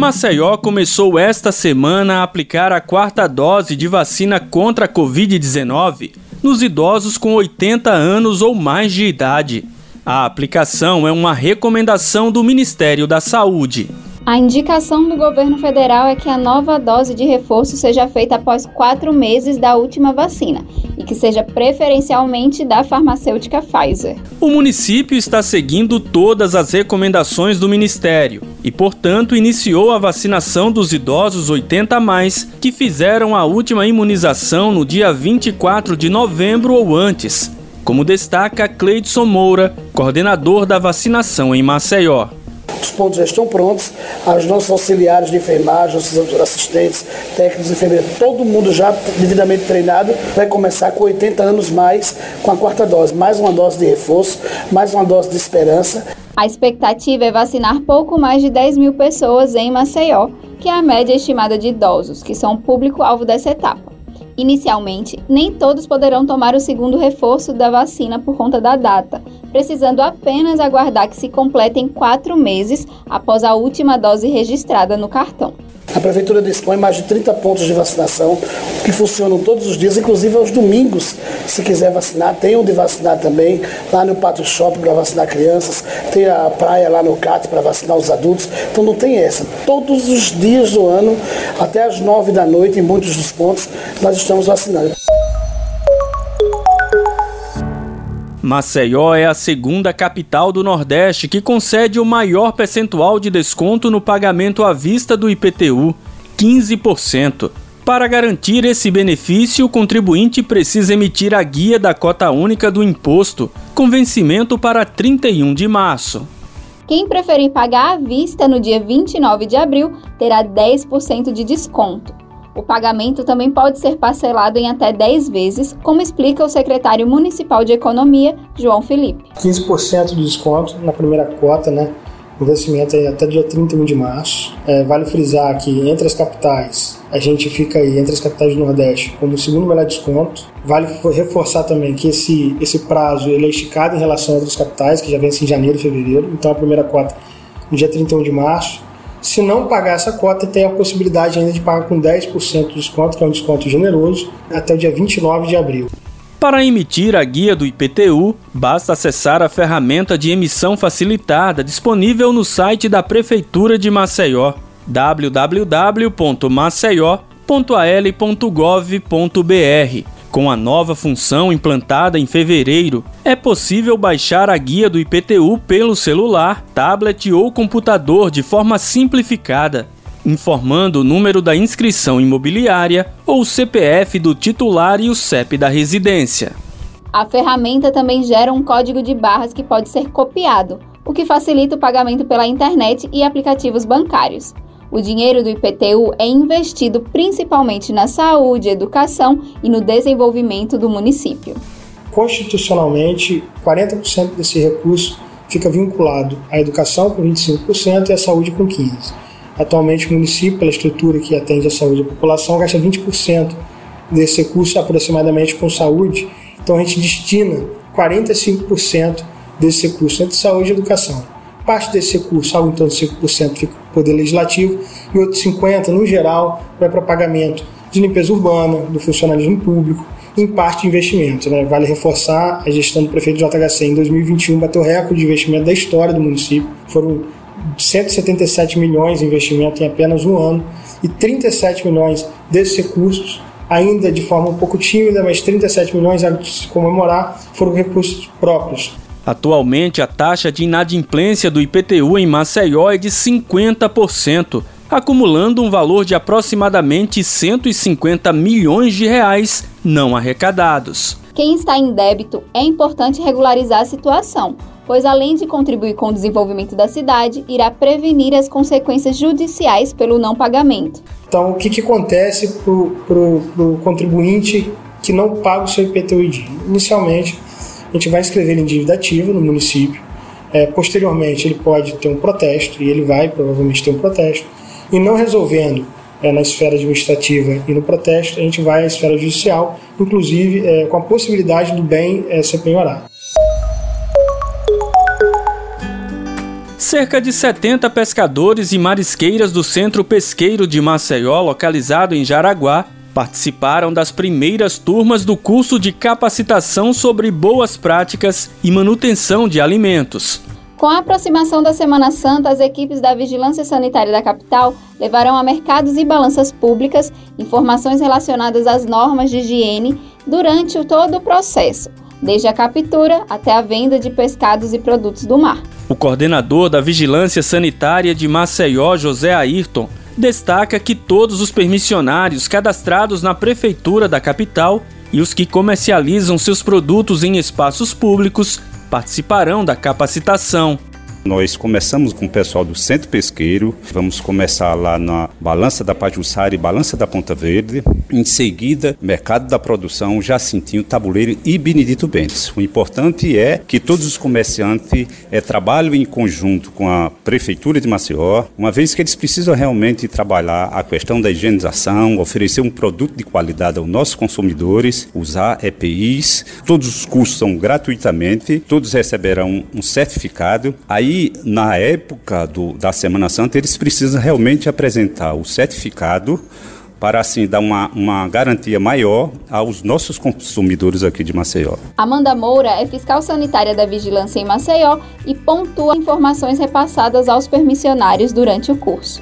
Maceió começou esta semana a aplicar a quarta dose de vacina contra a Covid-19 nos idosos com 80 anos ou mais de idade. A aplicação é uma recomendação do Ministério da Saúde. A indicação do governo federal é que a nova dose de reforço seja feita após quatro meses da última vacina e que seja preferencialmente da farmacêutica Pfizer. O município está seguindo todas as recomendações do Ministério e, portanto, iniciou a vacinação dos idosos 80 a mais que fizeram a última imunização no dia 24 de novembro ou antes, como destaca Cleidson Moura, coordenador da vacinação em Maceió os pontos já estão prontos, os nossos auxiliares de enfermagem, nossos assistentes, técnicos, enfermeiros, todo mundo já devidamente treinado, vai começar com 80 anos mais com a quarta dose, mais uma dose de reforço, mais uma dose de esperança. A expectativa é vacinar pouco mais de 10 mil pessoas em Maceió, que é a média estimada de idosos, que são público-alvo dessa etapa. Inicialmente, nem todos poderão tomar o segundo reforço da vacina por conta da data, precisando apenas aguardar que se completem quatro meses após a última dose registrada no cartão. A Prefeitura dispõe mais de 30 pontos de vacinação que funcionam todos os dias, inclusive aos domingos. Se quiser vacinar, tem onde vacinar também, lá no Pátio Shopping para vacinar crianças, tem a praia lá no CAT para vacinar os adultos. Então não tem essa. Todos os dias do ano, até as 9 da noite, em muitos dos pontos, nós estamos vacinando. Maceió é a segunda capital do Nordeste que concede o maior percentual de desconto no pagamento à vista do IPTU, 15%. Para garantir esse benefício, o contribuinte precisa emitir a guia da cota única do imposto, com vencimento para 31 de março. Quem preferir pagar à vista no dia 29 de abril terá 10% de desconto. O pagamento também pode ser parcelado em até 10 vezes, como explica o secretário municipal de Economia, João Felipe. 15% de desconto na primeira cota, né? O vencimento é até dia 31 de março. É, vale frisar que entre as capitais, a gente fica aí entre as capitais do Nordeste como o segundo melhor desconto. Vale reforçar também que esse, esse prazo ele é esticado em relação a outras capitais, que já vence em janeiro e fevereiro. Então a primeira cota no dia 31 de março se não pagar essa cota, tem a possibilidade ainda de pagar com 10% de desconto, que é um desconto generoso, até o dia 29 de abril. Para emitir a guia do IPTU, basta acessar a ferramenta de emissão facilitada disponível no site da Prefeitura de Maceió, www.maceió.al.gov.br. Com a nova função implantada em fevereiro, é possível baixar a guia do IPTU pelo celular, tablet ou computador de forma simplificada, informando o número da inscrição imobiliária ou CPF do titular e o CEP da residência. A ferramenta também gera um código de barras que pode ser copiado, o que facilita o pagamento pela internet e aplicativos bancários. O dinheiro do IPTU é investido principalmente na saúde, educação e no desenvolvimento do município. Constitucionalmente, 40% desse recurso fica vinculado à educação com 25% e à saúde com 15%. Atualmente, o município, pela estrutura que atende a saúde da população, gasta 20% desse recurso aproximadamente com saúde. Então, a gente destina 45% desse recurso entre saúde e educação. Parte desse recurso, algo em torno de 5%, fica para o Poder Legislativo e outros 50%, no geral, vai para pagamento de limpeza urbana, do funcionalismo público, em parte de investimento. Né? Vale reforçar a gestão do prefeito JHC em 2021 bateu recorde de investimento da história do município. Foram 177 milhões de investimento em apenas um ano e 37 milhões desses recursos, ainda de forma um pouco tímida, mas 37 milhões a se comemorar, foram recursos próprios. Atualmente, a taxa de inadimplência do IPTU em Maceió é de 50%, acumulando um valor de aproximadamente 150 milhões de reais não arrecadados. Quem está em débito é importante regularizar a situação, pois além de contribuir com o desenvolvimento da cidade, irá prevenir as consequências judiciais pelo não pagamento. Então, o que, que acontece para o contribuinte que não paga o seu IPTU? Inicialmente, a gente vai inscrever ele em dívida ativa no município. É, posteriormente, ele pode ter um protesto, e ele vai provavelmente ter um protesto. E não resolvendo é, na esfera administrativa e no protesto, a gente vai à esfera judicial, inclusive é, com a possibilidade do bem é, ser penhorado. Cerca de 70 pescadores e marisqueiras do Centro Pesqueiro de Maceió, localizado em Jaraguá, participaram das primeiras turmas do curso de capacitação sobre boas práticas e manutenção de alimentos. Com a aproximação da Semana Santa, as equipes da Vigilância Sanitária da capital levarão a mercados e balanças públicas informações relacionadas às normas de higiene durante todo o processo, desde a captura até a venda de pescados e produtos do mar. O coordenador da Vigilância Sanitária de Maceió, José Ayrton, destaca que todos os permissionários cadastrados na prefeitura da capital e os que comercializam seus produtos em espaços públicos participarão da capacitação. Nós começamos com o pessoal do Centro Pesqueiro, vamos começar lá na Balança da Pajuçara e Balança da Ponta Verde. Em seguida, Mercado da Produção, Jacintinho, Tabuleiro e Benedito Bentes. O importante é que todos os comerciantes é, trabalhem em conjunto com a Prefeitura de Maceió, uma vez que eles precisam realmente trabalhar a questão da higienização, oferecer um produto de qualidade aos nossos consumidores, usar EPIs. Todos os cursos são gratuitamente, todos receberão um certificado. Aí Aí, na época do, da Semana Santa, eles precisam realmente apresentar o certificado para assim dar uma, uma garantia maior aos nossos consumidores aqui de Maceió. Amanda Moura é fiscal sanitária da Vigilância em Maceió e pontua informações repassadas aos permissionários durante o curso.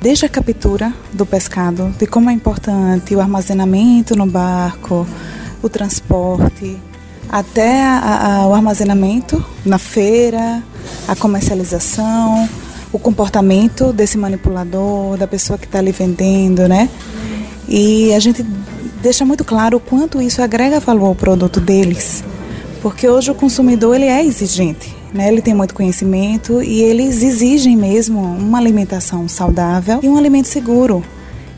Desde a captura do pescado, de como é importante o armazenamento no barco, o transporte, até a, a, o armazenamento na feira, a comercialização, o comportamento desse manipulador, da pessoa que está ali vendendo, né? E a gente deixa muito claro o quanto isso agrega valor ao produto deles, porque hoje o consumidor ele é exigente, né? Ele tem muito conhecimento e eles exigem mesmo uma alimentação saudável e um alimento seguro.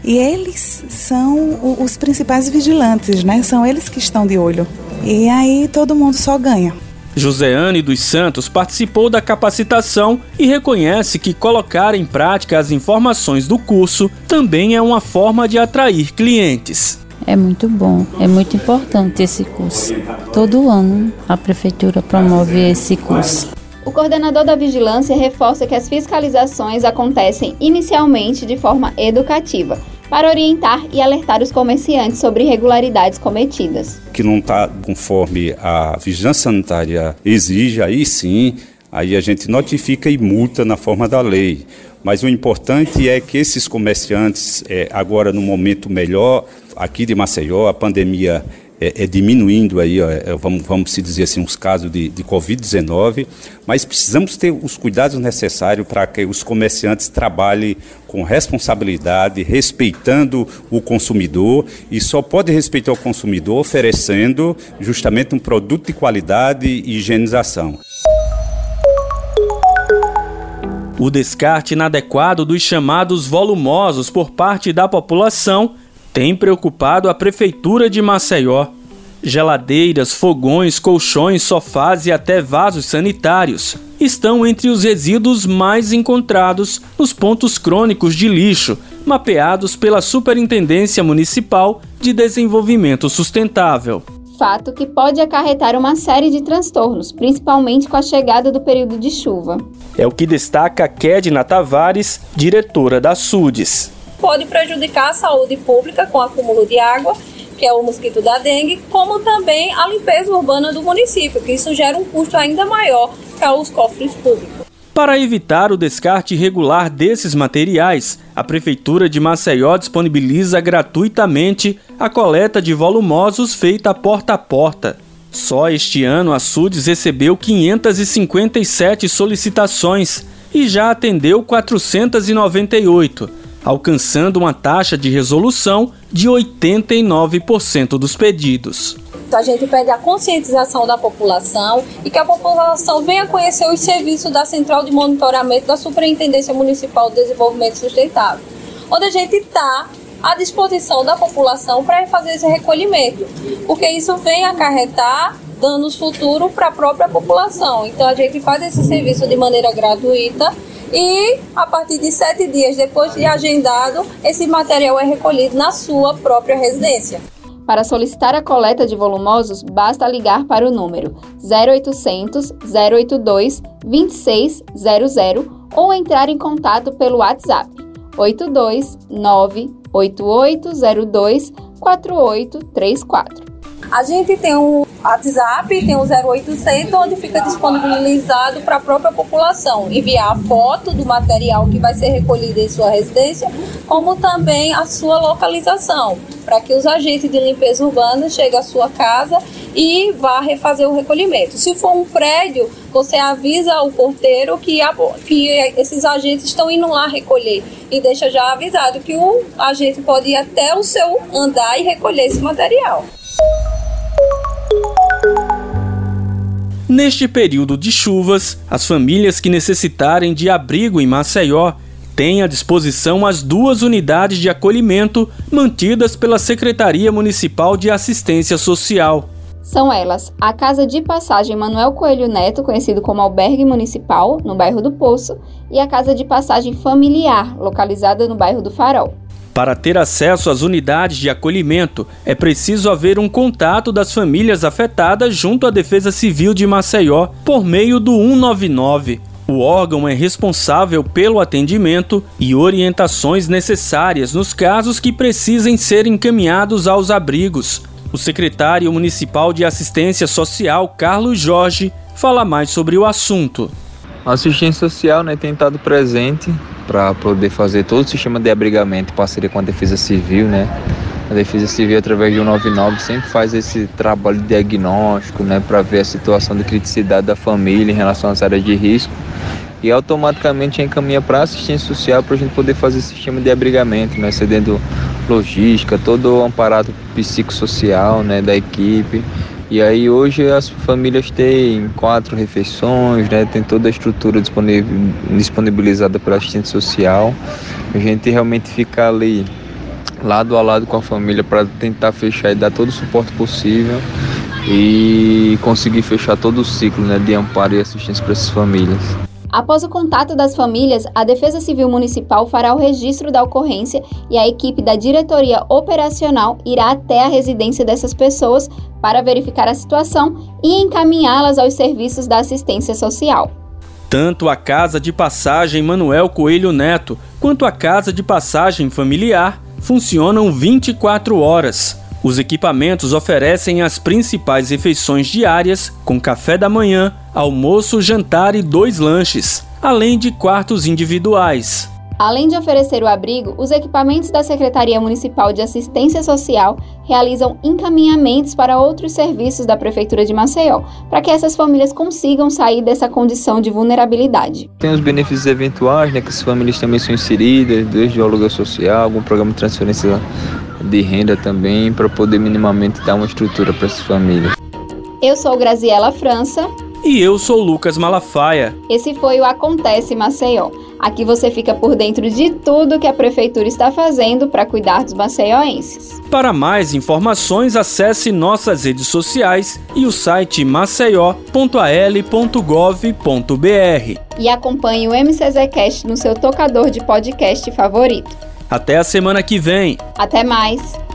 E eles são os principais vigilantes, né? São eles que estão de olho. E aí todo mundo só ganha. Joseane dos Santos participou da capacitação e reconhece que colocar em prática as informações do curso também é uma forma de atrair clientes. É muito bom, é muito importante esse curso. Todo ano a prefeitura promove esse curso. O coordenador da vigilância reforça que as fiscalizações acontecem inicialmente de forma educativa para orientar e alertar os comerciantes sobre irregularidades cometidas. Que não está conforme a vigilância sanitária exige, aí sim, aí a gente notifica e multa na forma da lei. Mas o importante é que esses comerciantes, é, agora no momento melhor, aqui de Maceió, a pandemia é, é, diminuindo aí, ó, é, vamos, vamos se dizer assim, os casos de, de Covid-19, mas precisamos ter os cuidados necessários para que os comerciantes trabalhem com responsabilidade, respeitando o consumidor e só pode respeitar o consumidor oferecendo justamente um produto de qualidade e higienização. O descarte inadequado dos chamados volumosos por parte da população tem preocupado a Prefeitura de Maceió. Geladeiras, fogões, colchões, sofás e até vasos sanitários estão entre os resíduos mais encontrados nos pontos crônicos de lixo, mapeados pela Superintendência Municipal de Desenvolvimento Sustentável. Fato que pode acarretar uma série de transtornos, principalmente com a chegada do período de chuva. É o que destaca Kedna Tavares, diretora da SUDES pode prejudicar a saúde pública com acúmulo de água, que é o mosquito da dengue, como também a limpeza urbana do município, que isso gera um custo ainda maior para os cofres públicos. Para evitar o descarte irregular desses materiais, a Prefeitura de Maceió disponibiliza gratuitamente a coleta de volumosos feita porta a porta. Só este ano a SUDES recebeu 557 solicitações e já atendeu 498 alcançando uma taxa de resolução de 89% dos pedidos. A gente pede a conscientização da população e que a população venha conhecer os serviços da Central de Monitoramento da Superintendência Municipal de Desenvolvimento Sustentável, onde a gente está à disposição da população para fazer esse recolhimento, porque isso vem acarretar danos futuros para a própria população. Então a gente faz esse serviço de maneira gratuita e a partir de sete dias depois de agendado, esse material é recolhido na sua própria residência. Para solicitar a coleta de volumosos, basta ligar para o número 0800 082 2600 ou entrar em contato pelo WhatsApp 829 8802 4834. A gente tem um WhatsApp, tem o 0800, onde fica disponibilizado para a própria população enviar a foto do material que vai ser recolhido em sua residência, como também a sua localização, para que os agentes de limpeza urbana cheguem à sua casa e vá refazer o recolhimento. Se for um prédio, você avisa o porteiro que, a, que esses agentes estão indo lá recolher e deixa já avisado que o agente pode ir até o seu andar e recolher esse material. Neste período de chuvas, as famílias que necessitarem de abrigo em Maceió têm à disposição as duas unidades de acolhimento mantidas pela Secretaria Municipal de Assistência Social. São elas a Casa de Passagem Manuel Coelho Neto, conhecido como Albergue Municipal, no bairro do Poço, e a Casa de Passagem Familiar, localizada no bairro do Farol. Para ter acesso às unidades de acolhimento, é preciso haver um contato das famílias afetadas junto à Defesa Civil de Maceió por meio do 199. O órgão é responsável pelo atendimento e orientações necessárias nos casos que precisem ser encaminhados aos abrigos. O secretário municipal de Assistência Social, Carlos Jorge, fala mais sobre o assunto. A assistência social né, tem estado presente para poder fazer todo o sistema de abrigamento parceria com a Defesa Civil, né? A Defesa Civil, através do 199, sempre faz esse trabalho diagnóstico, né, para ver a situação de criticidade da família em relação às áreas de risco. E automaticamente encaminha para a assistência social para a gente poder fazer esse sistema de abrigamento, né, cedendo logística, todo o amparado psicossocial, né, da equipe e aí hoje as famílias têm quatro refeições, né? Tem toda a estrutura disponibilizada pela assistente social. A gente realmente fica ali lado a lado com a família para tentar fechar e dar todo o suporte possível e conseguir fechar todo o ciclo né, de amparo e assistência para essas famílias. Após o contato das famílias, a Defesa Civil Municipal fará o registro da ocorrência e a equipe da diretoria operacional irá até a residência dessas pessoas para verificar a situação e encaminhá-las aos serviços da assistência social. Tanto a Casa de Passagem Manuel Coelho Neto quanto a Casa de Passagem Familiar funcionam 24 horas. Os equipamentos oferecem as principais refeições diárias, com café da manhã, almoço, jantar e dois lanches, além de quartos individuais. Além de oferecer o abrigo, os equipamentos da Secretaria Municipal de Assistência Social realizam encaminhamentos para outros serviços da Prefeitura de Maceió, para que essas famílias consigam sair dessa condição de vulnerabilidade. Tem os benefícios eventuais, né, que as famílias também são inseridas, desde o aluguel social, algum programa de transferência de renda também, para poder minimamente dar uma estrutura para essas famílias. Eu sou Graziela França. E eu sou Lucas Malafaia. Esse foi o Acontece Maceió. Aqui você fica por dentro de tudo que a prefeitura está fazendo para cuidar dos maceioenses. Para mais informações, acesse nossas redes sociais e o site maceió.al.gov.br. E acompanhe o MCZcast no seu tocador de podcast favorito. Até a semana que vem. Até mais.